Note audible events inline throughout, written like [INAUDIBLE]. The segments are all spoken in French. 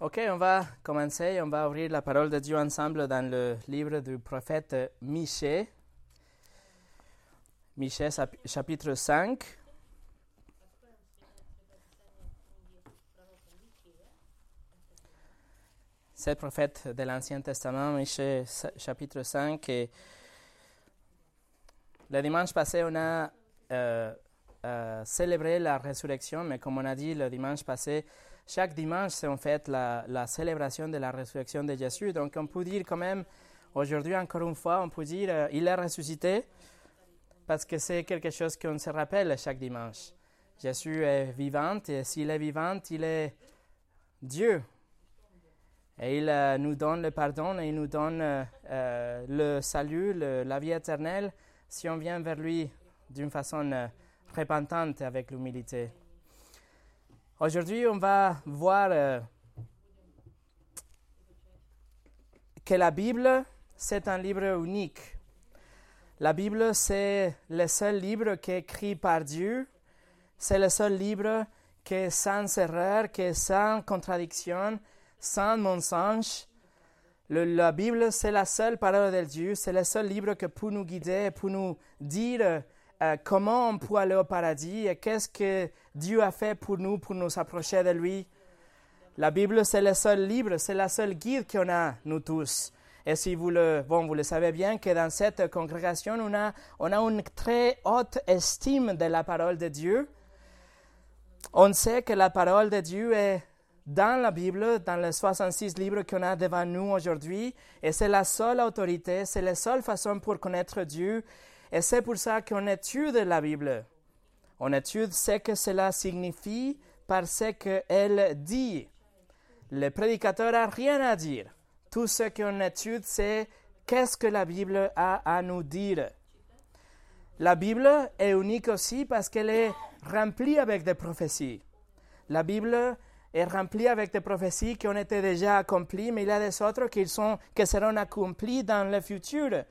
Ok, on va commencer. On va ouvrir la parole de Dieu ensemble dans le livre du prophète Michée. Michée chapitre 5. C'est le prophète de l'Ancien Testament, Michée chapitre 5. Et le dimanche passé, on a euh, euh, célébré la résurrection, mais comme on a dit le dimanche passé, chaque dimanche, c'est en fait la, célébration de la résurrection de Jésus. Donc, on peut dire quand même, aujourd'hui, encore une fois, on peut dire, euh, il est ressuscité, parce que c'est quelque chose qu'on se rappelle chaque dimanche. Jésus est vivant, et s'il est vivant, il est Dieu. Et il euh, nous donne le pardon et il nous donne euh, le salut, la vie éternelle, si on vient vers lui d'une façon repentante avec l'humilité. Aujourd'hui, on va voir euh, que la Bible, c'est un livre unique. La Bible, c'est le seul livre qui est écrit par Dieu. C'est le seul livre qui est sans erreur, qui est sans contradiction, sans mensonge. la Bible, c'est la seule parole de Dieu. C'est le seul livre qui peut nous guider, pour nous dire euh, comment on peut aller au paradis et qu'est-ce que Dieu a fait pour nous, pour nous approcher de lui? La Bible, c'est le seul livre, c'est la seule guide qu'on a, nous tous. Et si vous le, bon, vous le savez bien que dans cette congrégation, on a, on a une très haute estime de la parole de Dieu. On sait que la parole de Dieu est dans la Bible, dans les 66 livres qu'on a devant nous aujourd'hui, et c'est la seule autorité, c'est la seule façon pour connaître Dieu et c'est pour ça qu'on étudie la Bible. On étudie ce que cela signifie par ce qu'elle dit. Le prédicateur n'a rien à dire. Tout ce qu'on étudie, c'est qu'est-ce que la Bible a à nous dire. La Bible est unique aussi parce qu'elle est remplie avec des prophéties. La Bible est remplie avec des prophéties qui ont été déjà accomplies, mais il y a des autres qui, sont, qui seront accomplies dans le futur.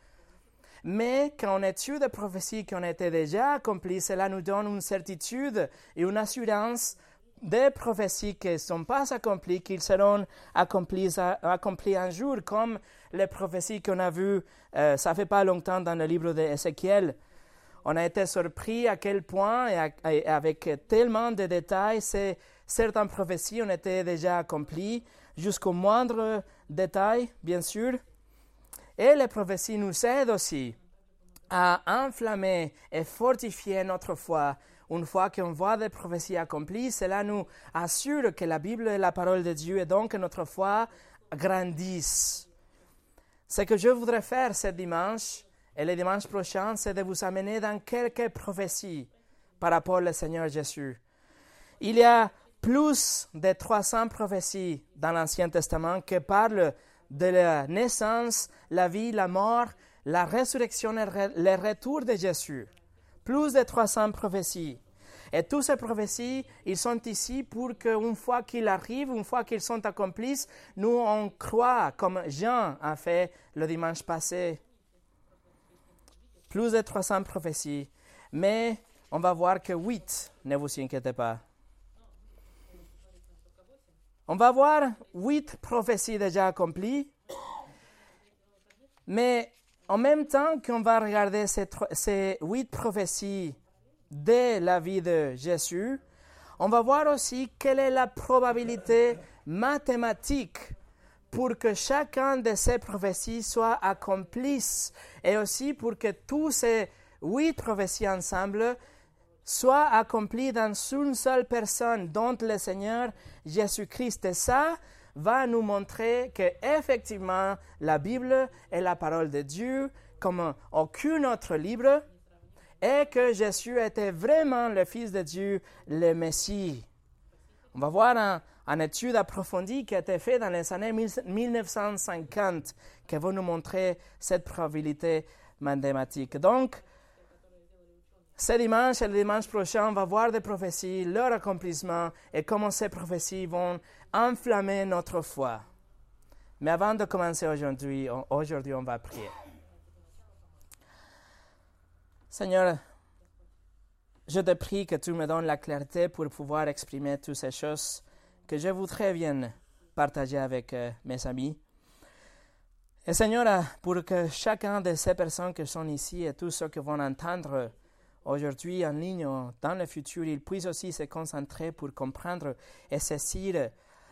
Mais quand on étudie des prophéties qui ont été déjà accomplies, cela nous donne une certitude et une assurance des prophéties qui ne sont pas accomplies, qu'ils seront accomplies, un jour, comme les prophéties qu'on a vues, euh, ça fait pas longtemps dans le livre d'Ézéchiel. On a été surpris à quel point, et, avec tellement de détails, certaines prophéties ont été déjà accomplies, jusqu'au moindre détail, bien sûr. Et les prophéties nous aident aussi à enflammer et fortifier notre foi. Une fois qu'on voit des prophéties accomplies, cela nous assure que la Bible est la parole de Dieu et donc que notre foi grandisse. Ce que je voudrais faire ce dimanche et le dimanche prochain, c'est de vous amener dans quelques prophéties par rapport au Seigneur Jésus. Il y a plus de 300 prophéties dans l'Ancien Testament qui parlent de la naissance, la vie, la mort, la résurrection et le retour de Jésus. Plus de 300 prophéties. Et toutes ces prophéties, ils sont ici pour qu'une fois qu'ils arrivent, une fois qu'ils sont accomplis, nous on croit, comme Jean a fait le dimanche passé. Plus de 300 prophéties. Mais on va voir que 8, ne vous inquiétez pas. On va voir huit prophéties déjà accomplies, mais en même temps qu'on va regarder ces, huit prophéties de la vie de Jésus, on va voir aussi quelle est la probabilité mathématique pour que chacun de ces prophéties soit accomplie et aussi pour que tous ces huit prophéties ensemble soit accompli dans une seule personne, dont le Seigneur Jésus-Christ. Et ça va nous montrer que effectivement la Bible est la parole de Dieu comme aucun autre livre et que Jésus était vraiment le Fils de Dieu, le Messie. On va voir une étude approfondie qui a été faite dans les années 1950 qui va nous montrer cette probabilité mathématique. Donc, ce dimanche et le dimanche prochain, on va voir des prophéties, leur accomplissement et comment ces prophéties vont enflammer notre foi. Mais avant de commencer aujourd'hui, aujourd'hui on va prier. Seigneur, je te prie que tu me donnes la clarté pour pouvoir exprimer toutes ces choses que je voudrais bien partager avec euh, mes amis. Et Seigneur, pour que chacun de ces personnes qui sont ici et tous ceux qui vont entendre aujourd'hui en ligne, dans le futur, ils puissent aussi se concentrer pour comprendre et saisir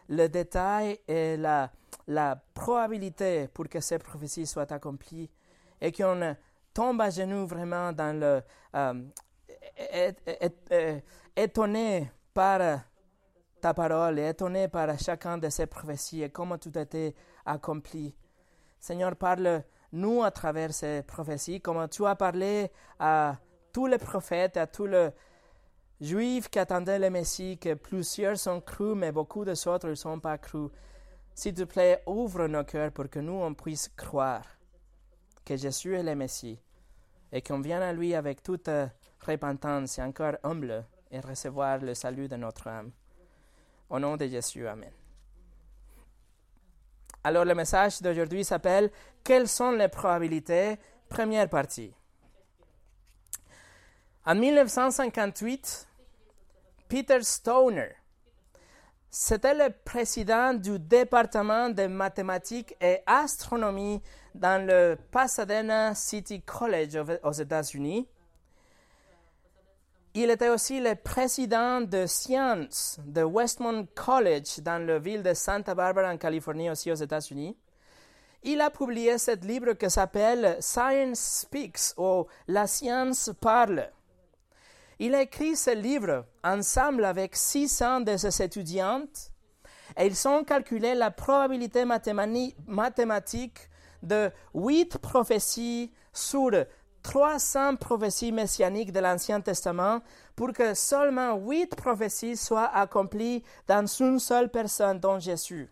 le détail et la, la probabilité pour que ces prophéties soient accomplies et qu'on tombe à genoux vraiment dans le euh, étonné par ta parole et étonné par chacun de ces prophéties et comment tout a été accompli. Seigneur, parle-nous à travers ces prophéties, comment tu as parlé à tous les prophètes, à tous les juifs qui attendaient le Messie, que plusieurs sont crus, mais beaucoup d'autres ne sont pas crus. S'il te plaît, ouvre nos cœurs pour que nous, on puisse croire que Jésus est le Messie et qu'on vienne à lui avec toute repentance et encore humble et recevoir le salut de notre âme. Au nom de Jésus, Amen. Alors le message d'aujourd'hui s'appelle Quelles sont les probabilités? Première partie. En 1958, Peter Stoner, c'était le président du département de mathématiques et astronomie dans le Pasadena City College aux États-Unis. Il était aussi le président de sciences de Westmont College dans la ville de Santa Barbara en Californie aussi aux États-Unis. Il a publié ce livre qui s'appelle Science Speaks ou La science parle. Il a écrit ce livre ensemble avec 600 de ses étudiantes et ils ont calculé la probabilité mathématique de huit prophéties sur 300 prophéties messianiques de l'Ancien Testament pour que seulement huit prophéties soient accomplies dans une seule personne, dont Jésus.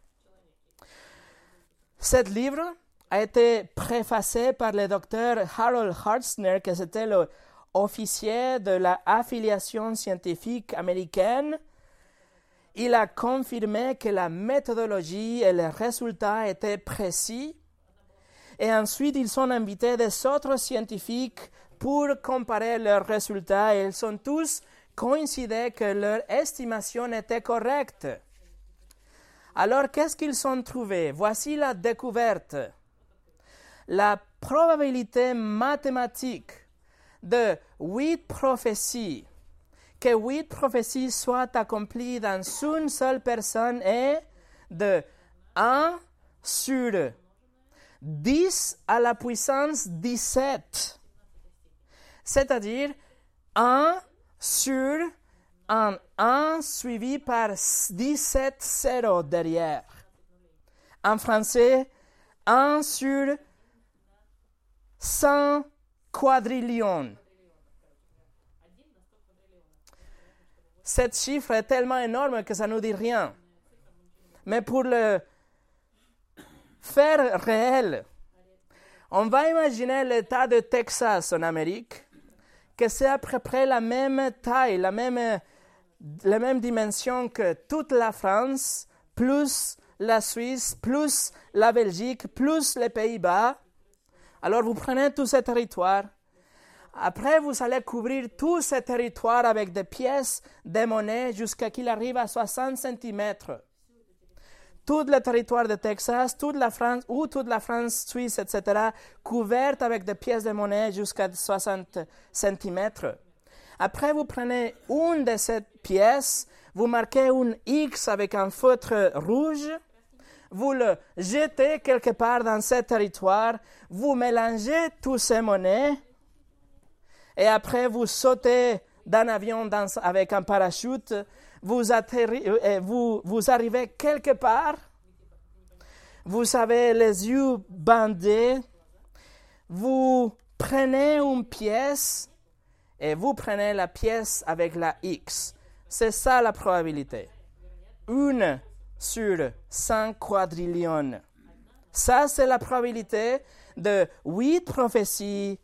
Ce livre a été préfacé par le docteur Harold Hartzner, qui était le officier de l'affiliation scientifique américaine, il a confirmé que la méthodologie et les résultats étaient précis. Et ensuite, ils ont invité des autres scientifiques pour comparer leurs résultats ils sont tous coïncidés que leur estimation était correcte. Alors, qu'est-ce qu'ils ont trouvé Voici la découverte. La probabilité mathématique de huit prophéties, que huit prophéties soient accomplies dans une seule personne est de 1 sur 10 à la puissance 17. C'est-à-dire 1 sur un 1 suivi par 17 zéros derrière. En français, 1 sur 100 quadrillion. Cette chiffre est tellement énorme que ça ne nous dit rien. Mais pour le faire réel, on va imaginer l'État de Texas en Amérique, que c'est à peu près la même taille, la même, la même dimension que toute la France, plus la Suisse, plus la Belgique, plus les Pays-Bas. Alors vous prenez tout ce territoire. Après, vous allez couvrir tout ce territoire avec des pièces de monnaie jusqu'à qu'il arrive à 60 cm. Tout le territoire de Texas, toute la France ou toute la France suisse, etc., couverte avec des pièces de monnaie jusqu'à 60 cm. Après, vous prenez une de ces pièces, vous marquez un X avec un feutre rouge, vous le jetez quelque part dans ce territoire, vous mélangez tous ces monnaies, et après vous sautez d'un avion avec un parachute, vous, euh, vous, vous arrivez quelque part, vous avez les yeux bandés, vous prenez une pièce et vous prenez la pièce avec la X. C'est ça la probabilité. Une sur 100 quadrillions. Ça, c'est la probabilité de huit prophéties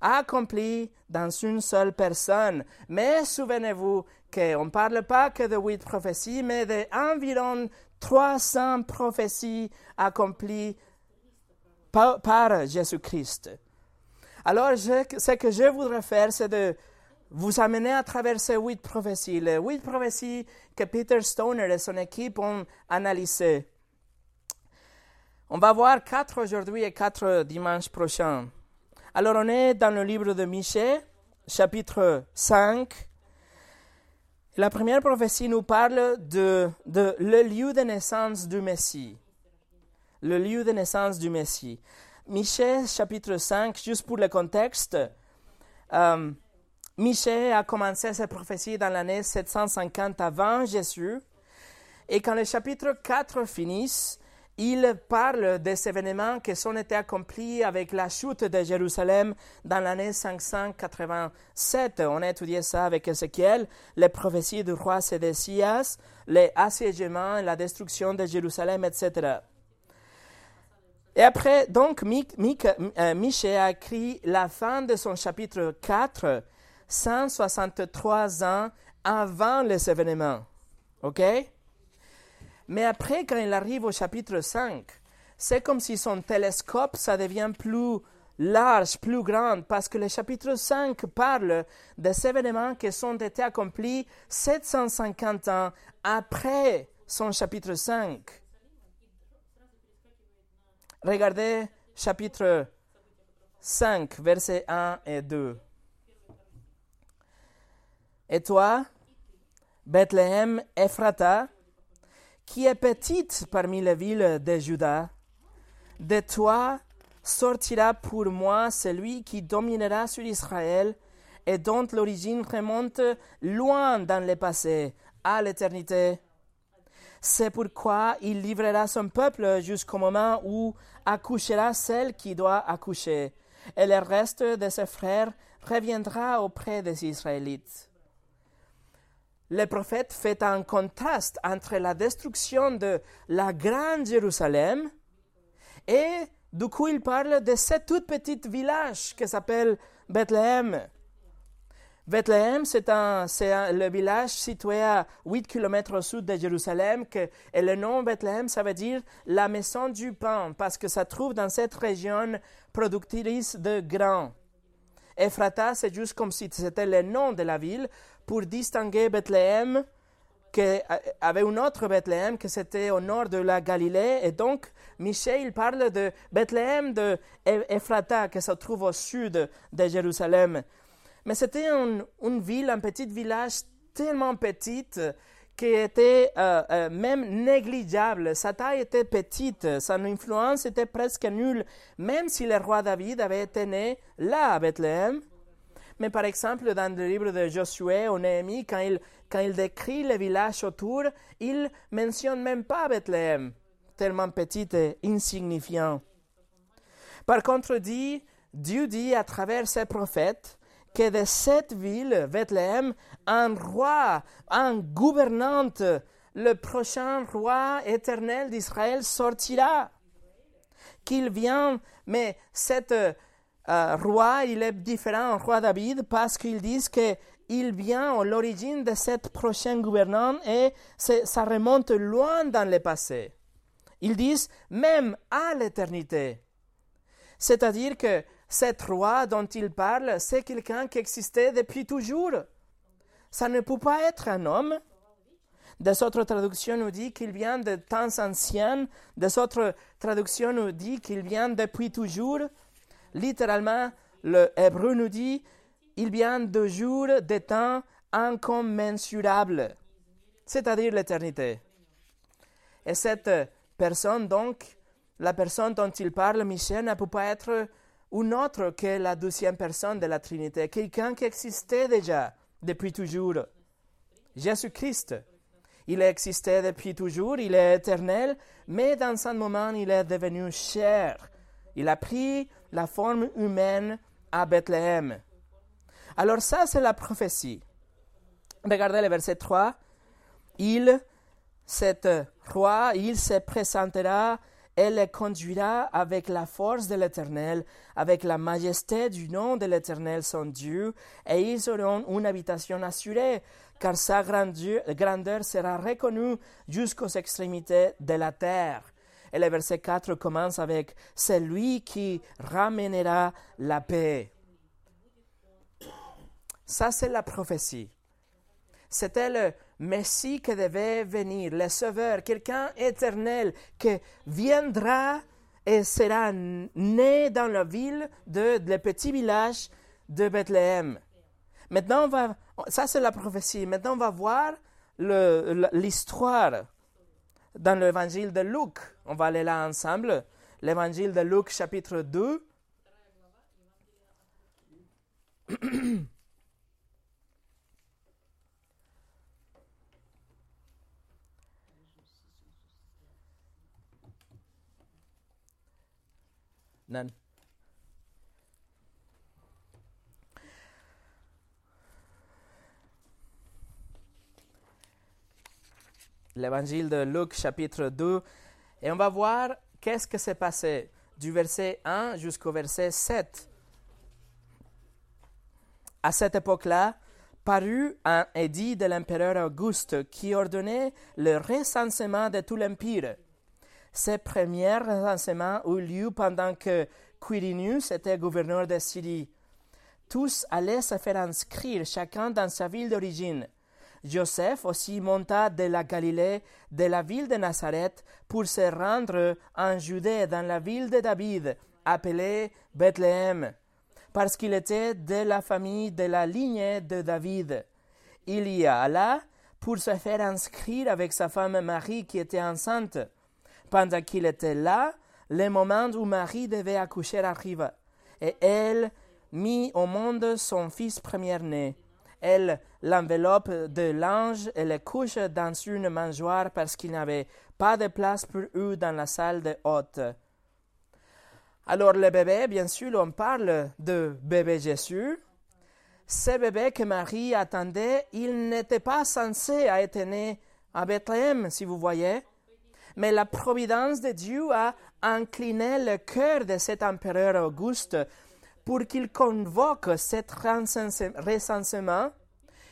accomplies dans une seule personne. Mais souvenez-vous qu'on ne parle pas que de huit prophéties, mais d'environ 300 prophéties accomplies par, par Jésus-Christ. Alors, ce que je voudrais faire, c'est de vous amener à travers ces huit prophéties, les huit prophéties que Peter Stoner et son équipe ont analysées. On va voir quatre aujourd'hui et quatre dimanches prochains. Alors on est dans le livre de Michée, chapitre 5. La première prophétie nous parle de, de le lieu de naissance du Messie. Le lieu de naissance du Messie. Michée, chapitre 5, juste pour le contexte, euh, Michée a commencé sa prophétie dans l'année 750 avant Jésus. Et quand le chapitre 4 finit, il parle des événements qui sont été accomplis avec la chute de Jérusalem dans l'année 587. On a étudié ça avec Ézéchiel, les prophéties du roi Sédécias, les assiégements, la destruction de Jérusalem, etc. Et après, donc, euh, Michée a écrit la fin de son chapitre 4, 163 ans avant les événements. OK? Mais après, quand il arrive au chapitre 5, c'est comme si son télescope, ça devient plus large, plus grand, parce que le chapitre 5 parle des événements qui sont été accomplis 750 ans après son chapitre 5. Regardez chapitre 5, versets 1 et 2. Et toi, Bethléem Ephrata, qui est petite parmi les villes de Juda. De toi sortira pour moi celui qui dominera sur Israël et dont l'origine remonte loin dans le passé, à l'éternité. C'est pourquoi il livrera son peuple jusqu'au moment où accouchera celle qui doit accoucher, et le reste de ses frères reviendra auprès des Israélites le prophète fait un contraste entre la destruction de la grande Jérusalem et du coup il parle de ce tout petit village qui s'appelle Bethléem. Bethléem, c'est le village situé à 8 km au sud de Jérusalem, et le nom Bethléem, ça veut dire la maison du pain, parce que ça trouve dans cette région productrice de grains. Ephrata, c'est juste comme si c'était le nom de la ville, pour distinguer Bethléem, qui avait une autre Bethléem, que c'était au nord de la Galilée. Et donc, Michel parle de Bethléem de Ephrata, qui se trouve au sud de Jérusalem. Mais c'était une ville, un petit village tellement petite qui était euh, euh, même négligeable. Sa taille était petite, son influence était presque nulle, même si le roi David avait été né là à Bethléem. Mais par exemple, dans le livre de Josué ou Néhémie, quand il, quand il décrit les villages autour, il mentionne même pas Bethléem, tellement petit et insignifiant. Par contre, dit, Dieu dit à travers ses prophètes que de cette ville, Bethléem, un roi, un gouvernante, le prochain roi éternel d'Israël sortira. Qu'il vient, mais cette euh, roi, il est différent du roi David parce qu'ils disent qu'il vient à l'origine de cette prochaine gouvernante et ça remonte loin dans le passé. Ils disent même à l'éternité. C'est-à-dire que cet roi dont il parle, c'est quelqu'un qui existait depuis toujours. Ça ne peut pas être un homme. Des autres traductions nous disent qu'il vient de temps anciens. Des autres traductions nous disent qu'il vient depuis toujours. Littéralement, le hébreu nous dit il vient de jours, de temps incommensurables, c'est-à-dire l'éternité. Et cette personne, donc, la personne dont il parle, Michel, ne peut pas être une autre que la deuxième personne de la Trinité, quelqu'un qui existait déjà depuis toujours. Jésus-Christ. Il a existé depuis toujours, il est éternel, mais dans un moment, il est devenu cher. Il a pris la forme humaine à Bethléem. Alors ça, c'est la prophétie. Regardez le verset 3. Il, cet roi, il se présentera et les conduira avec la force de l'Éternel, avec la majesté du nom de l'Éternel son Dieu, et ils auront une habitation assurée, car sa grandeur sera reconnue jusqu'aux extrémités de la terre. Et le verset 4 commence avec C'est lui qui ramènera la paix. Ça, c'est la prophétie. C'était le Messie qui devait venir, le Sauveur, quelqu'un éternel qui viendra et sera né dans la ville de, le petit village de Bethléem. Maintenant, on va, ça c'est la prophétie. Maintenant, on va voir l'histoire dans l'évangile de Luc. On va aller là ensemble. L'évangile de Luc, chapitre 2. [CLEARS THROAT] L'évangile de Luc chapitre 2 et on va voir qu'est-ce que s'est passé du verset 1 jusqu'au verset 7. À cette époque-là, parut un édit de l'empereur Auguste qui ordonnait le recensement de tout l'empire. Ces premiers recensements eurent lieu pendant que Quirinius était gouverneur de Syrie. Tous allaient se faire inscrire, chacun dans sa ville d'origine. Joseph aussi monta de la Galilée, de la ville de Nazareth, pour se rendre en Judée, dans la ville de David, appelée Bethléem, parce qu'il était de la famille de la lignée de David. Il y alla pour se faire inscrire avec sa femme Marie qui était enceinte. Pendant qu'il était là, le moment où Marie devait accoucher arriva, et elle mit au monde son fils premier-né. Elle l'enveloppe de l'ange et le couche dans une mangeoire parce qu'il n'y avait pas de place pour eux dans la salle de hôte. Alors le bébé, bien sûr, on parle de bébé Jésus. Ce bébé que Marie attendait, il n'était pas censé être né à Bethléem, si vous voyez mais la providence de Dieu a incliné le cœur de cet empereur Auguste pour qu'il convoque cet recensement.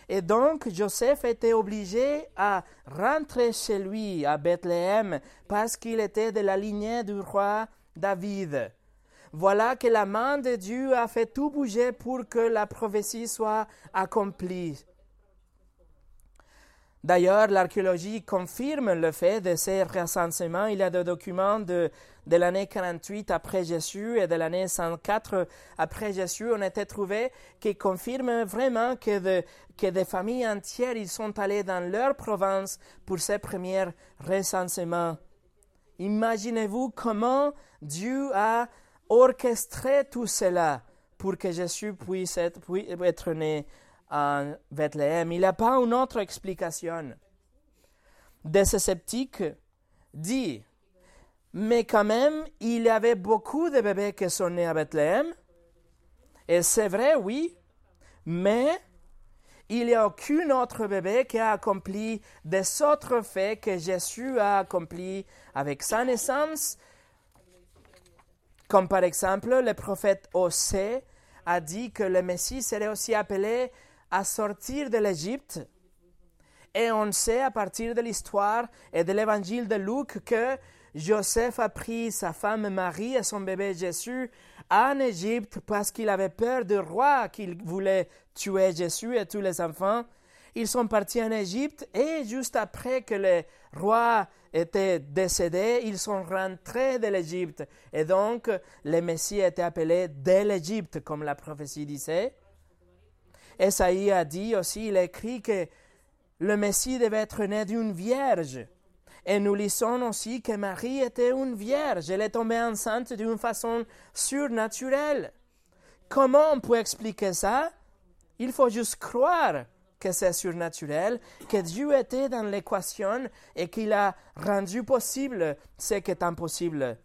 Et donc Joseph était obligé à rentrer chez lui à Bethléem parce qu'il était de la lignée du roi David. Voilà que la main de Dieu a fait tout bouger pour que la prophétie soit accomplie. D'ailleurs, l'archéologie confirme le fait de ces recensements. Il y a des documents de, de l'année 48 après Jésus et de l'année 104 après Jésus ont été trouvés qui confirment vraiment que, que des familles entières ils sont allées dans leur province pour ces premiers recensements. Imaginez-vous comment Dieu a orchestré tout cela pour que Jésus puisse être, puisse être né en Bethléem. Il n'y a pas une autre explication. Des sceptiques dit, mais quand même, il y avait beaucoup de bébés qui sont nés à Bethléem. Et c'est vrai, oui, mais il n'y a aucun autre bébé qui a accompli des autres faits que Jésus a accompli avec sa naissance, comme par exemple le prophète Osée a dit que le Messie serait aussi appelé à sortir de l'Égypte. Et on sait à partir de l'histoire et de l'évangile de Luc que Joseph a pris sa femme Marie et son bébé Jésus en Égypte parce qu'il avait peur du roi qui voulait tuer Jésus et tous les enfants. Ils sont partis en Égypte et juste après que le roi était décédé, ils sont rentrés de l'Égypte. Et donc, le Messie était appelé de l'Égypte, comme la prophétie disait. Esaïe a dit aussi, il écrit que le Messie devait être né d'une vierge. Et nous lisons aussi que Marie était une vierge. Elle est tombée enceinte d'une façon surnaturelle. Comment on peut expliquer ça? Il faut juste croire que c'est surnaturel, que Dieu était dans l'équation et qu'il a rendu possible ce qui est impossible.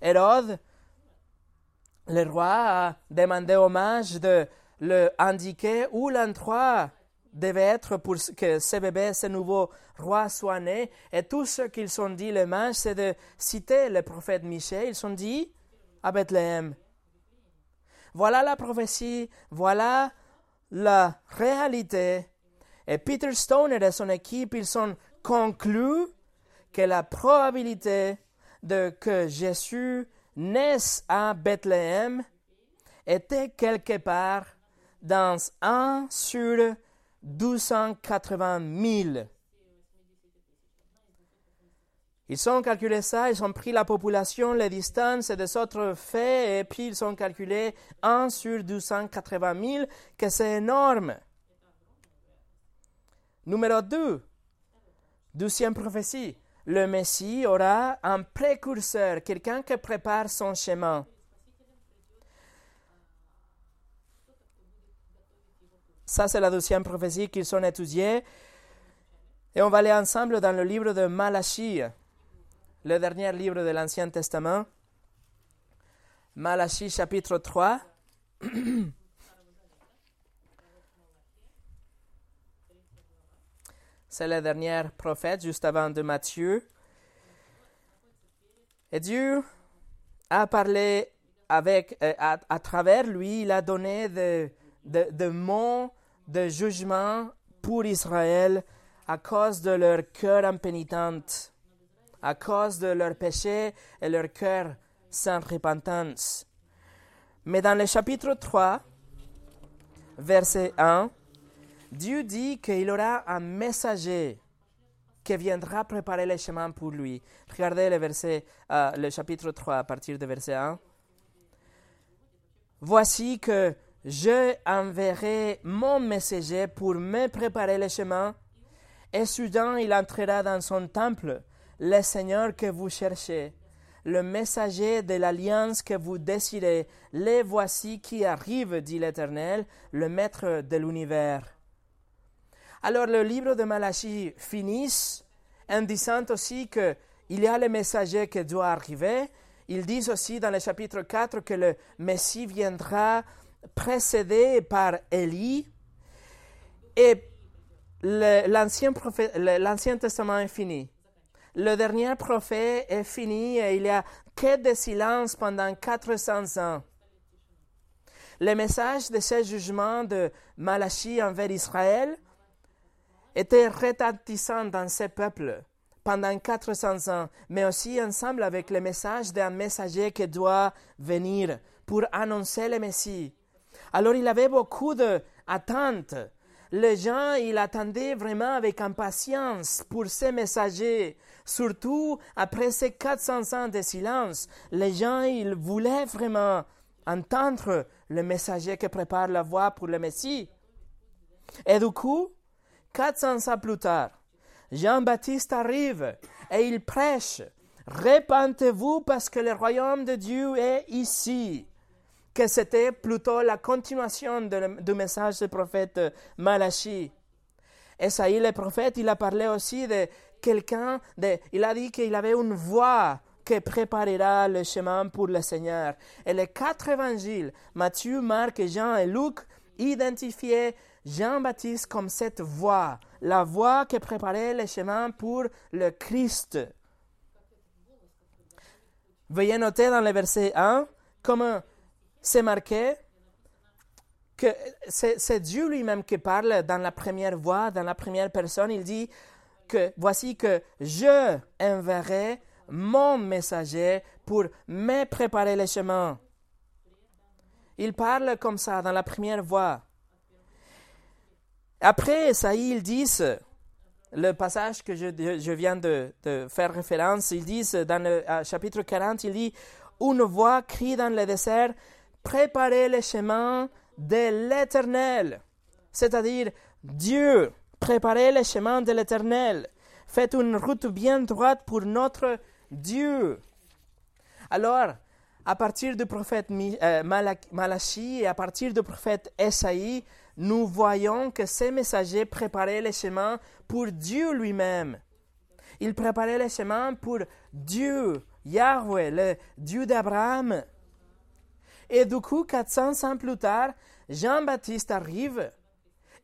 Hérode, le roi, a demandé hommage de le indiquer où l'endroit devait être pour que ce bébé, ce nouveau roi soit né. Et tout ce qu'ils ont dit, les mages, c'est de citer le prophète Michel. Ils ont dit à Bethléem. Voilà la prophétie, voilà la réalité. Et Peter Stone et son équipe, ils ont conclu que la probabilité de que Jésus naisse à Bethléem était quelque part dans 1 sur 280 000. Ils ont calculé ça, ils ont pris la population, les distances des autres faits, et puis ils ont calculé 1 sur 280 000, que c'est énorme. Numéro 2, deuxième prophétie. Le Messie aura un précurseur, quelqu'un qui prépare son chemin. Ça, c'est la deuxième prophétie qu'ils ont étudiée. Et on va aller ensemble dans le livre de Malachie le dernier livre de l'Ancien Testament, Malachie chapitre 3. [CLEARS THROAT] C'est le dernier prophète juste avant de Matthieu. Et Dieu a parlé avec, euh, à, travers lui, il a donné des de, de mots de jugement pour Israël à cause de leur cœur impénitent à cause de leurs péchés et leur cœur sans repentance. Mais dans le chapitre 3, verset 1, Dieu dit qu'il aura un messager qui viendra préparer le chemin pour lui. Regardez le, verset, euh, le chapitre 3 à partir du verset 1. Voici que je enverrai mon messager pour me préparer le chemin, et soudain il entrera dans son temple le Seigneur que vous cherchez, le messager de l'alliance que vous désirez, les voici qui arrivent, dit l'Éternel, le Maître de l'univers. Alors le livre de Malachie finit en disant aussi qu'il y a le messager qui doit arriver. Ils disent aussi dans le chapitre 4 que le Messie viendra précédé par Élie. Et l'Ancien Testament est fini. Le dernier prophète est fini et il y a que de silence pendant 400 ans. Le message de ce jugement de Malachie envers Israël était retentissant dans ce peuple pendant 400 ans, mais aussi ensemble avec le message d'un messager qui doit venir pour annoncer le Messie. Alors il avait beaucoup d'attentes. Les gens, ils attendaient vraiment avec impatience pour ces messagers, Surtout après ces 400 ans de silence, les gens ils voulaient vraiment entendre le messager qui prépare la voie pour le Messie. Et du coup, 400 ans plus tard, Jean-Baptiste arrive et il prêche Répentez-vous parce que le royaume de Dieu est ici. Que c'était plutôt la continuation du message du prophète Malachi. Esaïe le prophète, il a parlé aussi de quelqu'un, il a dit qu'il avait une voix qui préparera le chemin pour le Seigneur. Et les quatre évangiles, Matthieu, Marc, Jean et Luc, identifiaient Jean-Baptiste comme cette voix, la voix qui préparait le chemin pour le Christ. Veuillez noter dans le verset 1 comment c'est marqué que c'est Dieu lui-même qui parle dans la première voix, dans la première personne. Il dit voici que je enverrai mon messager pour me préparer le chemin. Il parle comme ça dans la première voix. Après ils disent, le passage que je, je viens de, de, faire référence, ils disent dans le chapitre 40, il dit, une voix crie dans le désert, préparez le chemin de l'Éternel, c'est-à-dire Dieu Préparez le chemin de l'Éternel. Faites une route bien droite pour notre Dieu. Alors, à partir du prophète euh, Malachi et à partir du prophète Esaïe, nous voyons que ces messagers préparaient le chemin pour Dieu lui-même. Ils préparaient le chemin pour Dieu, Yahweh, le Dieu d'Abraham. Et du coup, 400 ans plus tard, Jean-Baptiste arrive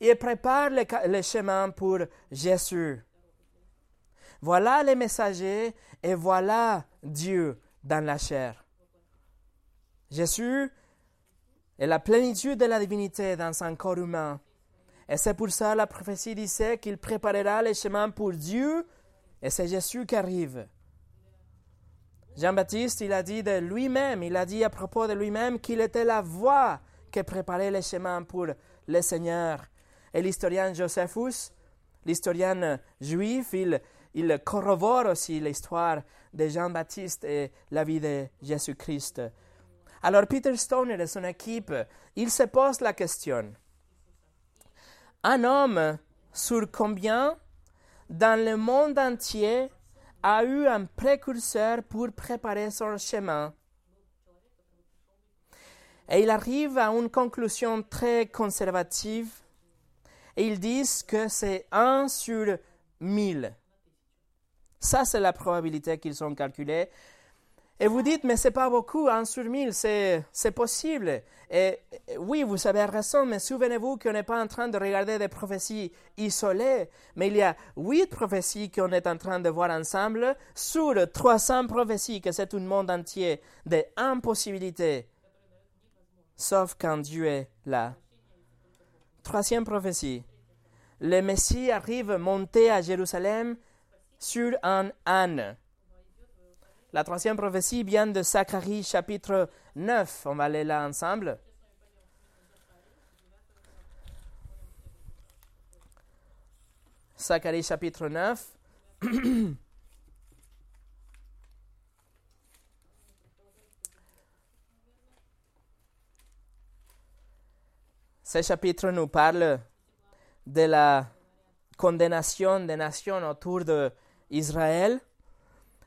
il prépare le, chemin pour Jésus. Voilà les messagers et voilà Dieu dans la chair. Jésus est la plénitude de la divinité dans un corps humain. Et c'est pour ça la prophétie disait qu'il préparera le chemin pour Dieu et c'est Jésus qui arrive. Jean-Baptiste, il a dit de lui-même, il a dit à propos de lui-même qu'il était la voie qui préparait le chemin pour le Seigneur. Et l'historien Josephus, l'historien juif, il, il corrobore aussi l'histoire de Jean-Baptiste et la vie de Jésus-Christ. Alors Peter Stoner et son équipe, ils se posent la question. Un homme sur combien dans le monde entier a eu un précurseur pour préparer son chemin. Et il arrive à une conclusion très conservative et ils disent que c'est 1 sur 1000. Ça, c'est la probabilité qu'ils ont calculée. Et vous dites, mais c'est pas beaucoup, 1 sur 1000, c'est, c'est possible. Et, oui, vous avez raison, mais souvenez-vous qu'on n'est pas en train de regarder des prophéties isolées, mais il y a huit prophéties qu'on est en train de voir ensemble sur 300 prophéties, que c'est un monde entier d'impossibilités, sauf quand Dieu est là. Troisième prophétie. Le Messie arrive monté à Jérusalem sur un âne. La troisième prophétie vient de Zacharie chapitre 9. On va aller là ensemble. Zacharie chapitre 9. Ce chapitre nous parle de la condamnation des nations autour d'Israël.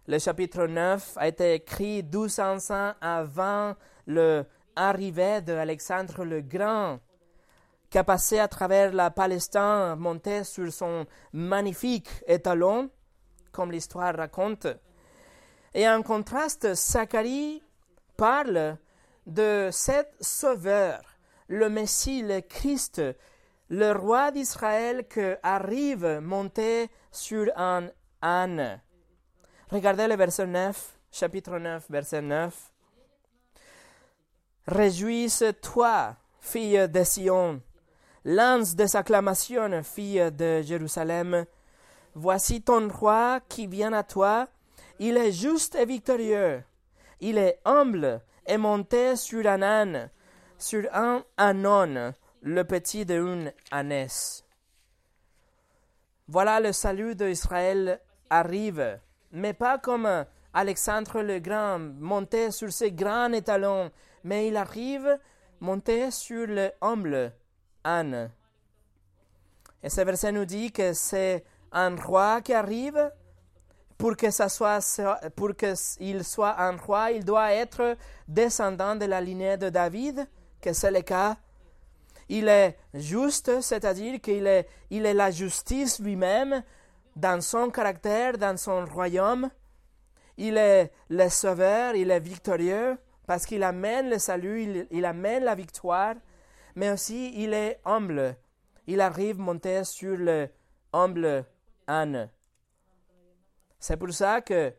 Le chapitre 9 a été écrit 1200 ans avant l'arrivée d'Alexandre le Grand, qui a passé à travers la Palestine, monté sur son magnifique étalon, comme l'histoire raconte. Et en contraste, Zacharie parle de cet sauveur, le Messie, le Christ, le roi d'Israël qui arrive monté sur un âne. Regardez le verset 9, chapitre 9, verset 9. Réjouisse-toi, fille de Sion, lance des acclamations, fille de Jérusalem. Voici ton roi qui vient à toi. Il est juste et victorieux. Il est humble et monté sur un âne, sur un anon, le petit d'une ânesse. Voilà le salut d'Israël arrive mais pas comme Alexandre le Grand, monté sur ses grands étalons, mais il arrive monté sur le humble âne. Et ce verset nous dit que c'est un roi qui arrive. Pour que ça soit, pour qu'il soit un roi, il doit être descendant de la lignée de David, que c'est le cas. Il est juste, c'est-à-dire qu'il est, il est la justice lui-même, dans son caractère, dans son royaume. Il est le sauveur, il est victorieux parce qu'il amène le salut, il, amène la victoire, mais aussi il est humble. Il arrive monter sur le humble âne. C'est pour ça que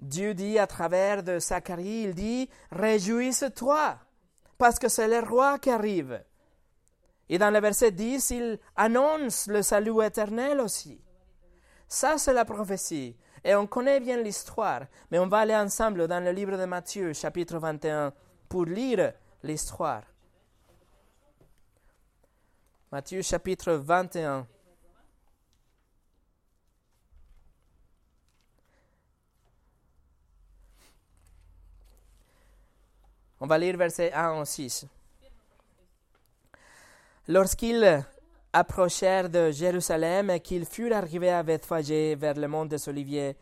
Dieu dit à travers de Zacharie, il dit, réjouisse-toi, parce que c'est le roi qui arrive. Et dans le verset 10, il annonce le salut éternel aussi. Ça, c'est la prophétie. Et on connaît bien l'histoire, mais on va aller ensemble dans le livre de Matthieu, chapitre 21, pour lire l'histoire. Matthieu, chapitre 21. On va lire verset 1 au 6. Lorsqu'ils approchèrent de Jérusalem et qu'ils furent arrivés à Bethphagée vers le mont des Oliviers,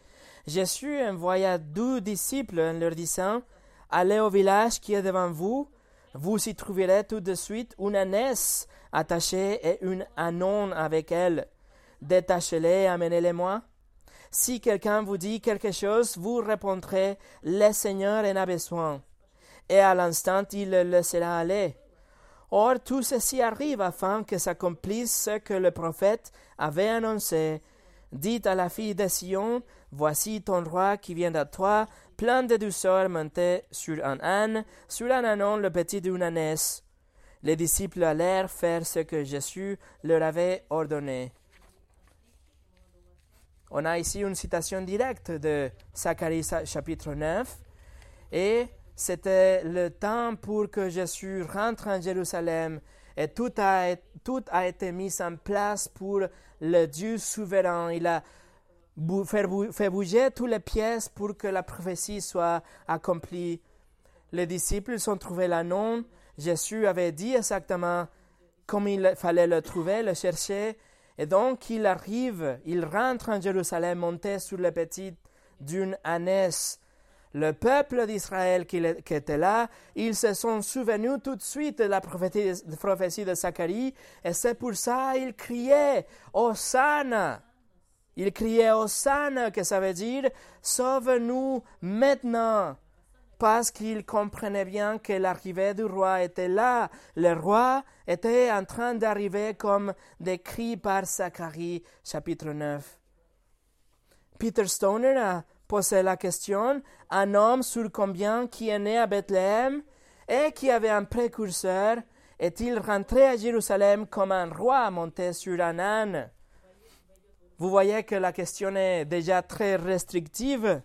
Jésus envoya deux disciples en leur disant Allez au village qui est devant vous, vous y trouverez tout de suite une ânesse attachée et une anon avec elle. Détachez-les, amenez-les-moi. Si quelqu'un vous dit quelque chose, vous répondrez Le Seigneur en a besoin. Et à l'instant, il le laissera aller. Or, tout ceci arrive afin que s'accomplisse ce que le prophète avait annoncé. Dites à la fille de Sion, Voici ton roi qui vient à toi, plein de douceur, monté sur un âne, sur un anon le petit d'une ânesse. Les disciples allèrent faire ce que Jésus leur avait ordonné. On a ici une citation directe de Zacharie chapitre 9 et c'était le temps pour que Jésus rentre en Jérusalem et tout a, tout a été mis en place pour le Dieu souverain. Il a faire bouger toutes les pièces pour que la prophétie soit accomplie. Les disciples ont trouvé l'annon. Jésus avait dit exactement comme il fallait le trouver, le chercher. Et donc, il arrive, il rentre en Jérusalem monté sur le petit d'une ânesse. Le peuple d'Israël qui, était là, ils se sont souvenus tout de suite de la prophétie de Zacharie, et c'est pour ça qu'ils criaient Hosanna. Ils criaient Hosanna, que ça veut dire Sauve-nous maintenant parce qu'il comprenait bien que l'arrivée du roi était là. Le roi était en train d'arriver comme décrit par Zacharie chapitre 9. Peter Stoner a posé la question, un homme sur combien qui est né à Bethléem et qui avait un précurseur, est-il rentré à Jérusalem comme un roi monté sur un âne? Vous voyez que la question est déjà très restrictive.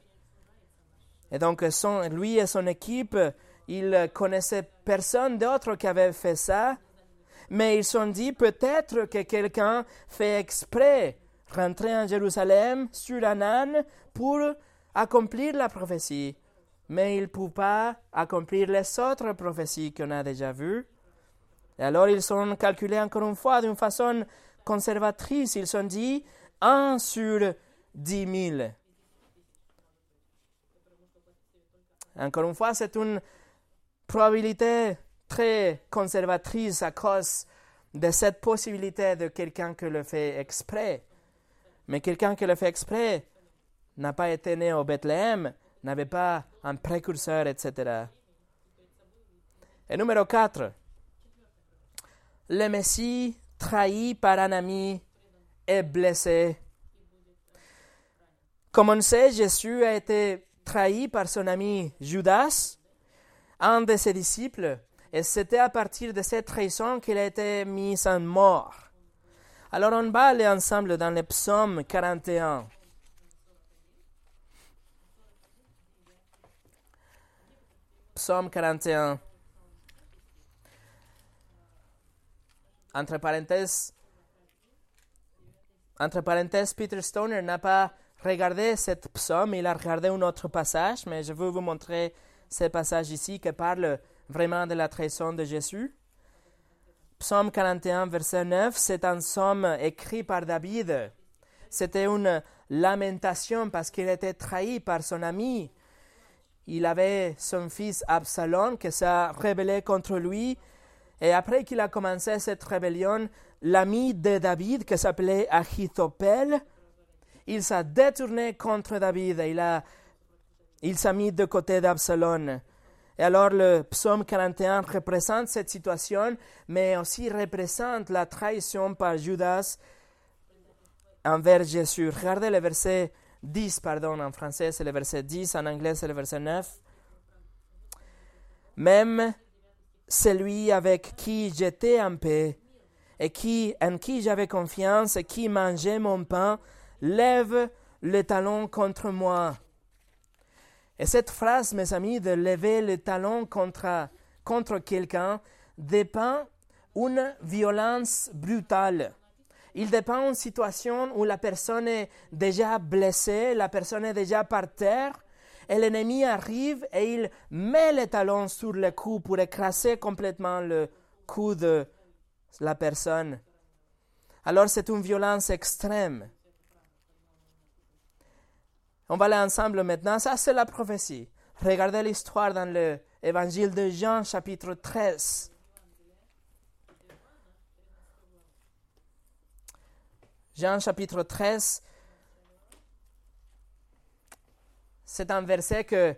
Et donc, lui et son équipe, ils connaissaient personne d'autre qui avait fait ça, mais ils se sont dit peut-être que quelqu'un fait exprès rentrer en Jérusalem sur un âne pour accomplir la prophétie, mais il ne peut pas accomplir les autres prophéties qu'on a déjà vues. Et alors ils sont calculés encore une fois d'une façon conservatrice. Ils sont dit un sur dix mille. Encore une fois, c'est une probabilité très conservatrice à cause de cette possibilité de quelqu'un qui le fait exprès. Mais quelqu'un qui le fait exprès n'a pas été né au Bethléem, n'avait pas un précurseur, etc. Et numéro 4. Le Messie, trahi par un ami, est blessé. Comme on sait, Jésus a été trahi par son ami Judas, un de ses disciples, et c'était à partir de cette trahison qu'il a été mis en mort. Alors on va aller ensemble dans le psaume 41. Psaume 41. Entre parenthèses, entre parenthèses, Peter Stoner n'a pas regardez cette psaume, il a regardé un autre passage, mais je veux vous montrer ce passage ici qui parle vraiment de la trahison de Jésus. Psaume 41, verset 9, c'est un psaume écrit par David. C'était une lamentation parce qu'il était trahi par son ami. Il avait son fils Absalom qui s'est rebellé contre lui. Et après qu'il a commencé cette rébellion, l'ami de David, qui s'appelait Ahithophel, il s'est détourné contre David et il, a, il s'est mis de côté d'Absalom. Et alors le psaume 41 représente cette situation, mais aussi représente la trahison par Judas envers Jésus. Regardez le verset 10, pardon, en français c'est le verset 10, en anglais c'est le verset 9. Même celui avec qui j'étais en paix, et qui, en qui j'avais confiance, et qui mangeait mon pain, lève le talon contre moi. Et cette phrase, mes amis, de lever le talon contre, contre quelqu'un, dépend d'une violence brutale. Il dépend d'une situation où la personne est déjà blessée, la personne est déjà par terre, et l'ennemi arrive et il met le talon sur le cou pour écraser complètement le cou de la personne. Alors c'est une violence extrême. On va aller ensemble maintenant. Ça, c'est la prophétie. Regardez l'histoire dans l'évangile de Jean, chapitre 13. Jean, chapitre 13. C'est un verset que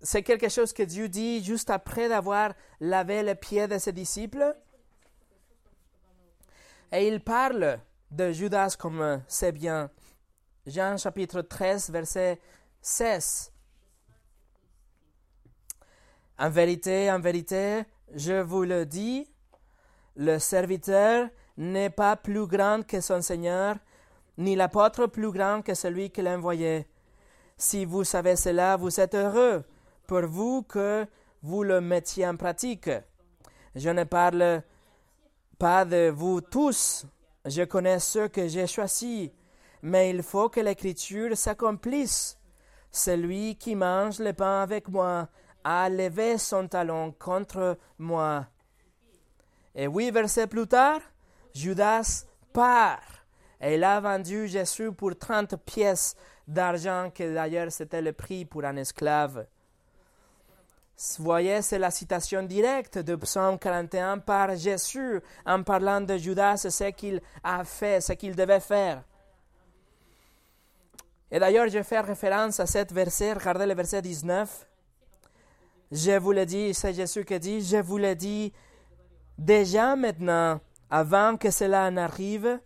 c'est quelque chose que Dieu dit juste après d'avoir lavé les pieds de ses disciples. Et il parle de Judas comme c'est bien. Jean chapitre 13, verset 16. En vérité, en vérité, je vous le dis, le serviteur n'est pas plus grand que son Seigneur, ni l'apôtre plus grand que celui qui l'a envoyé. Si vous savez cela, vous êtes heureux, pour vous que vous le mettiez en pratique. Je ne parle pas de vous tous, je connais ceux que j'ai choisis mais il faut que l'écriture s'accomplisse. Celui qui mange le pain avec moi a levé son talon contre moi. Et huit versets plus tard, Judas part et il a vendu Jésus pour trente pièces d'argent, que d'ailleurs c'était le prix pour un esclave. Vous voyez, c'est la citation directe de Psaume 41 par Jésus en parlant de Judas et ce qu'il a fait, ce qu'il devait faire. Et d'ailleurs, je fais référence à cet verset, regardez le verset 19. Je vous le dis, c'est Jésus qui dit, je vous le dis déjà maintenant, avant que cela n'arrive,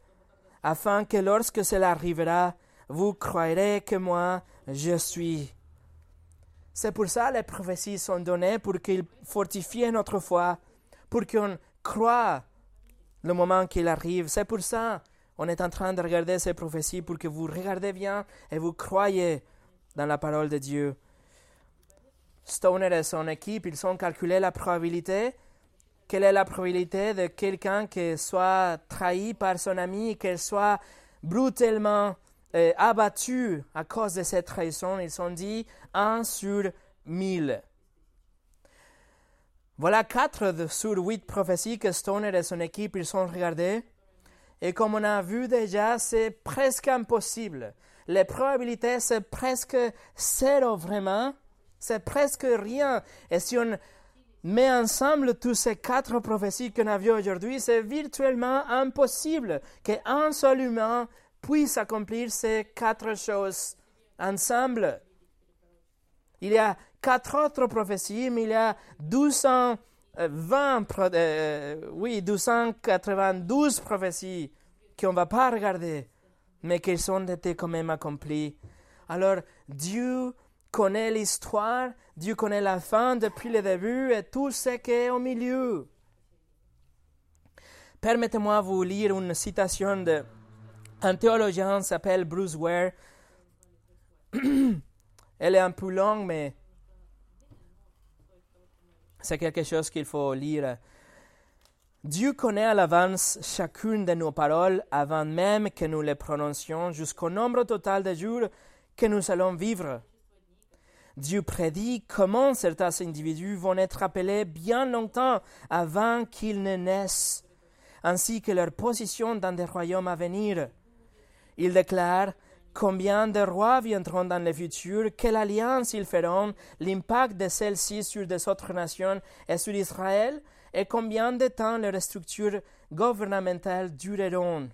afin que lorsque cela arrivera, vous croirez que moi, je suis. C'est pour ça que les prophéties sont données, pour qu'ils fortifient notre foi, pour qu'on croit le moment qu'il arrive. C'est pour ça on est en train de regarder ces prophéties pour que vous regardez bien et vous croyez dans la parole de Dieu. Stoner et son équipe, ils ont calculé la probabilité. Quelle est la probabilité de quelqu'un qui soit trahi par son ami, qu'il soit brutalement euh, abattu à cause de cette trahison? Ils ont dit 1 sur 1000. Voilà quatre sur huit prophéties que Stoner et son équipe ils ont regardées. Et comme on a vu déjà, c'est presque impossible. Les probabilités, c'est presque zéro vraiment. C'est presque rien. Et si on met ensemble tous ces quatre prophéties qu'on a vues aujourd'hui, c'est virtuellement impossible qu'un seul humain puisse accomplir ces quatre choses ensemble. Il y a quatre autres prophéties, mais il y a 220, euh, oui, 292 prophéties qu'on ne va pas regarder, mais qui ont été quand même accomplies. Alors, Dieu connaît l'histoire, Dieu connaît la fin depuis le début et tout ce qui est au milieu. Permettez-moi de vous lire une citation d'un théologien s'appelle Bruce Ware. [CLEARS THROAT] Elle est un peu longue, mais c'est quelque chose qu'il faut lire. Dieu connaît à l'avance chacune de nos paroles avant même que nous les prononcions jusqu'au nombre total de jours que nous allons vivre. Dieu prédit comment certains individus vont être appelés bien longtemps avant qu'ils ne naissent, ainsi que leur position dans des royaumes à venir. Il déclare combien de rois viendront dans le futur, quelle alliance ils feront, l'impact de celle-ci sur des autres nations et sur Israël, et combien de temps leurs structures gouvernementales dureront.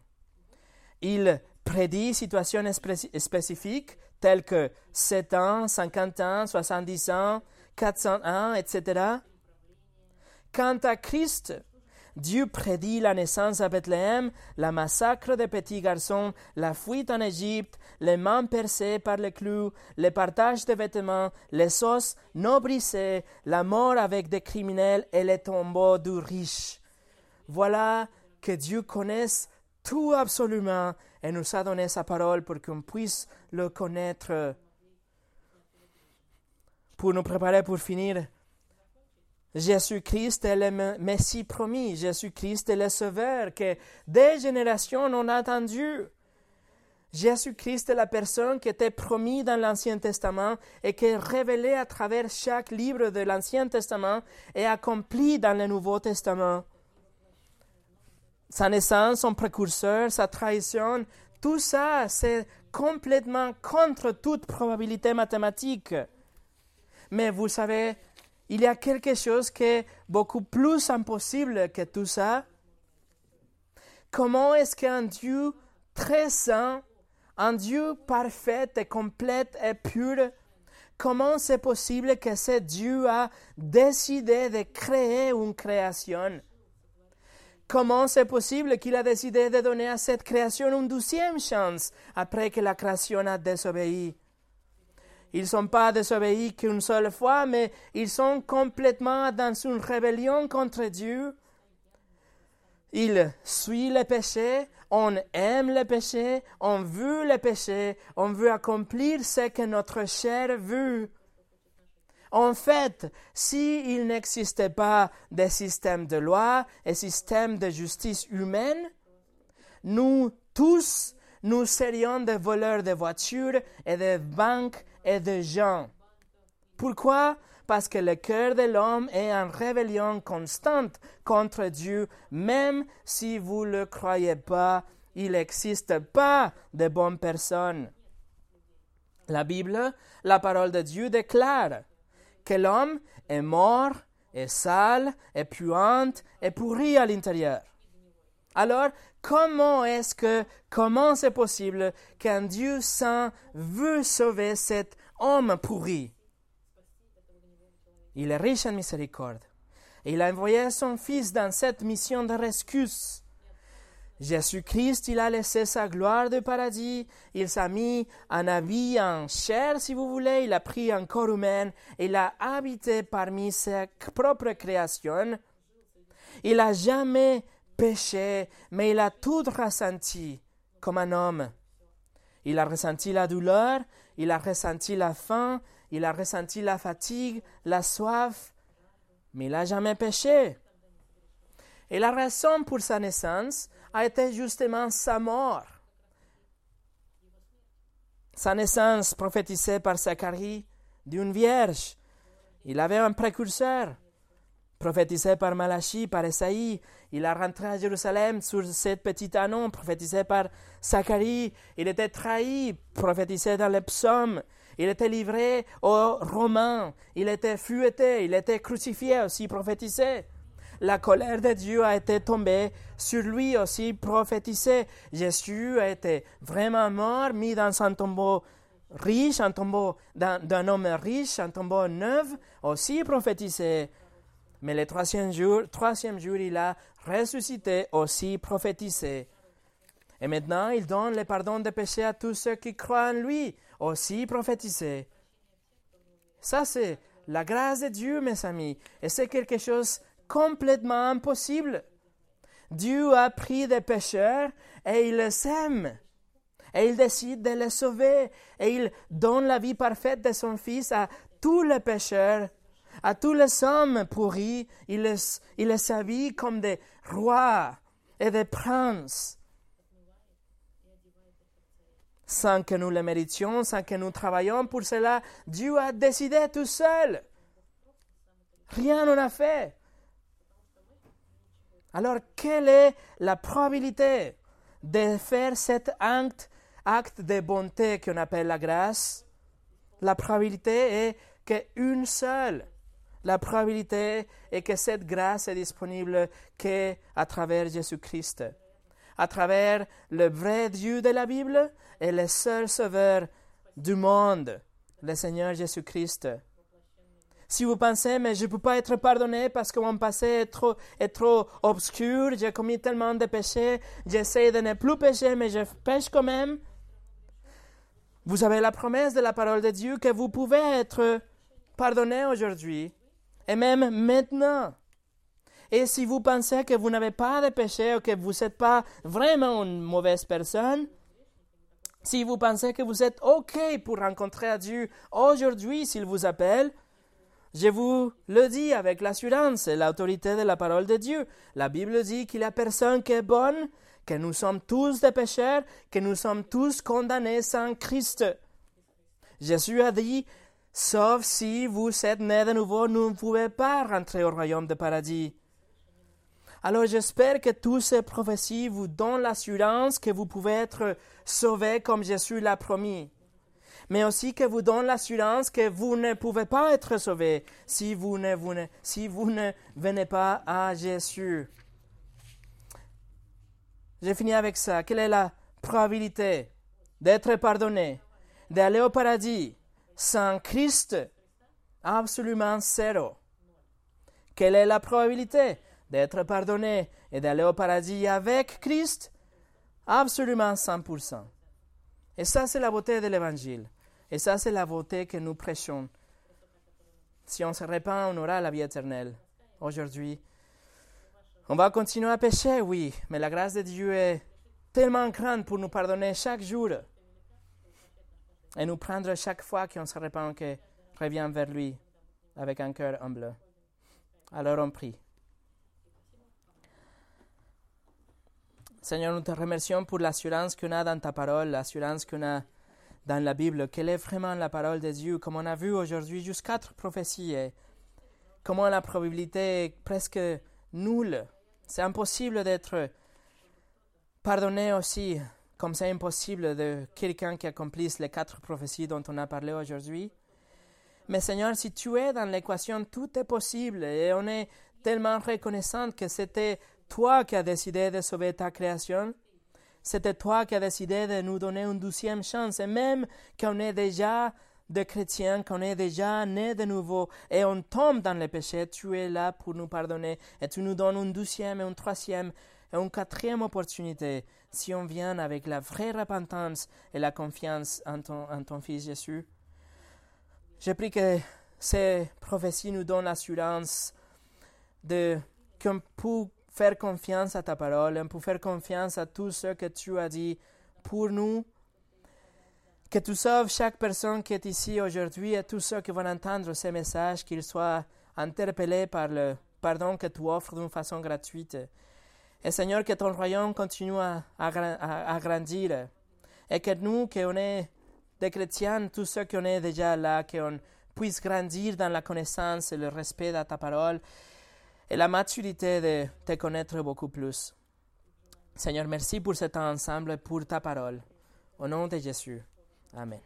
Il prédit situations spécifiques telles que 7 ans, 50 ans, 70 ans, 400 ans, etc. Quant à Christ, Dieu prédit la naissance à Bethléem, la massacre des petits garçons, la fuite en Égypte, les mains percées par les clous, le partage de vêtements, les os non brisés, la mort avec des criminels et les tombeaux du riche. Voilà que Dieu connaisse tout absolument et nous a donné sa parole pour qu'on puisse le connaître. Pour nous préparer pour finir, Jésus-Christ est le Messie promis. Jésus-Christ est le Sauveur que des générations ont attendu. Jésus-Christ est la personne qui était promis dans l'Ancien Testament et qui est révélée à travers chaque livre de l'Ancien Testament et accomplie dans le Nouveau Testament. Sa naissance, son précurseur, sa trahison, tout ça, c'est complètement contre toute probabilité mathématique. Mais vous savez, il y a quelque chose qui est beaucoup plus impossible que tout ça. Comment est-ce qu'un Dieu très saint, un Dieu parfait et complet et pur, comment c'est possible que ce Dieu a décidé de créer une création? Comment c'est possible qu'il a décidé de donner à cette création une douzième chance après que la création a désobéi? Ils ne sont pas désobéis qu'une seule fois, mais ils sont complètement dans une rébellion contre Dieu. Ils suivent le péché, on aime le péché, on veut le péché, on veut accomplir ce que notre chair veut. En fait, s'il n'existait pas de système de loi et système de justice humaine, nous tous nous serions des voleurs de voitures et de banques et de gens. Pourquoi? Parce que le cœur de l'homme est en rébellion constante contre Dieu, même si vous ne le croyez pas, il n'existe pas de bonnes personnes. La Bible, la parole de Dieu déclare que l'homme est mort, est sale, est puante, est pourri à l'intérieur. Alors, comment est-ce que, comment c'est possible qu'un Dieu saint veut sauver cet homme pourri? Il est riche en miséricorde. Il a envoyé son Fils dans cette mission de rescousse. Jésus-Christ, il a laissé sa gloire de paradis, il s'est mis en habit en chair, si vous voulez, il a pris un corps humain, il a habité parmi ses propres créations. Il n'a jamais péché, mais il a tout ressenti comme un homme. Il a ressenti la douleur, il a ressenti la faim, il a ressenti la fatigue, la soif, mais il n'a jamais péché. Et la raison pour sa naissance, a été justement sa mort. Sa naissance prophétisée par Zacharie d'une vierge. Il avait un précurseur prophétisé par Malachie, par Esaïe. Il a rentré à Jérusalem sur cette petite annonce prophétisée par Zacharie. Il était trahi, prophétisé dans les psaumes. Il était livré aux Romains. Il était fouetté. Il était crucifié aussi, prophétisé la colère de Dieu a été tombée sur lui aussi prophétisé. Jésus a été vraiment mort, mis dans un tombeau riche, un tombeau d'un homme riche, un tombeau neuf, aussi prophétisé. Mais le troisième jour, troisième jour, il a ressuscité, aussi prophétisé. Et maintenant, il donne le pardon des péchés à tous ceux qui croient en lui, aussi prophétisé. Ça, c'est la grâce de Dieu, mes amis. Et c'est quelque chose complètement impossible. Dieu a pris des pécheurs et il les aime. Et il décide de les sauver. Et il donne la vie parfaite de son Fils à tous les pécheurs, à tous les hommes pourris. Il les, il les comme des rois et des princes. Sans que nous le méritions, sans que nous travaillions pour cela, Dieu a décidé tout seul. Rien n'en a fait. Alors, quelle est la probabilité de faire cet acte, de bonté qu'on appelle la grâce? La probabilité est qu'une seule. La probabilité est que cette grâce est disponible qu'à travers Jésus-Christ, à travers le vrai Dieu de la Bible et le seul Sauveur du monde, le Seigneur Jésus-Christ. Si vous pensez, mais je ne peux pas être pardonné parce que mon passé est trop, est trop obscur, j'ai commis tellement de péchés, j'essaie de ne plus pécher, mais je pêche quand même. Vous avez la promesse de la parole de Dieu que vous pouvez être pardonné aujourd'hui et même maintenant. Et si vous pensez que vous n'avez pas de péché ou que vous n'êtes pas vraiment une mauvaise personne, si vous pensez que vous êtes OK pour rencontrer Dieu aujourd'hui s'il vous appelle, je vous le dis avec l'assurance et l'autorité de la parole de Dieu. La Bible dit qu'il n'y a personne qui est bonne, que nous sommes tous des pécheurs, que nous sommes tous condamnés sans Christ. Jésus a dit, sauf si vous êtes nés de nouveau, vous ne pouvez pas rentrer au royaume du paradis. Alors j'espère que toutes ces prophéties vous donnent l'assurance que vous pouvez être sauvés comme Jésus l'a promis mais aussi que vous donne l'assurance que vous ne pouvez pas être sauvé si vous ne, vous si vous ne venez pas à Jésus. J'ai fini avec ça. Quelle est la probabilité d'être pardonné, d'aller au paradis sans Christ? Absolument zéro. Quelle est la probabilité d'être pardonné et d'aller au paradis avec Christ? Absolument 100%. Et ça, c'est la beauté de l'Évangile. Et ça, c'est la beauté que nous prêchons. Si on se répand, on aura la vie éternelle. Aujourd'hui, on va continuer à pécher, oui, mais la grâce de Dieu est tellement grande pour nous pardonner chaque jour et nous prendre chaque fois qu'on se répand, qu'on revient vers lui avec un cœur humble. Alors on prie. Seigneur, nous te remercions pour l'assurance qu'on a dans ta parole, l'assurance qu'on a dans la Bible, quelle est vraiment la parole de Dieu, comme on a vu aujourd'hui, juste quatre prophéties, et comment la probabilité est presque nulle. C'est impossible d'être pardonné aussi, comme c'est impossible de quelqu'un qui accomplisse les quatre prophéties dont on a parlé aujourd'hui. Mais Seigneur, si tu es dans l'équation, tout est possible et on est tellement reconnaissant que c'était toi qui as décidé de sauver ta création. C'était toi qui as décidé de nous donner une douzième chance. Et même qu'on est déjà des chrétiens, qu'on est déjà nés de nouveau et on tombe dans le péché, tu es là pour nous pardonner et tu nous donnes une douzième et une troisième et une quatrième opportunité si on vient avec la vraie repentance et la confiance en ton, en ton Fils Jésus. Je prie que ces prophéties nous donnent l'assurance de qu'on peut faire confiance à ta parole, on peut faire confiance à tout ce que tu as dit pour nous. Que tu sauves chaque personne qui est ici aujourd'hui et tous ceux qui vont entendre ces messages, qu'ils soient interpellés par le pardon que tu offres d'une façon gratuite. Et Seigneur, que ton royaume continue à, grandir. Et que nous, qui on est des chrétiens, tous ceux qui on est déjà là, qu'on puisse grandir dans la connaissance et le respect de ta parole et la maturité de te connaître beaucoup plus. Seigneur, merci pour cet ensemble, pour ta parole. Au nom de Jésus. Amen.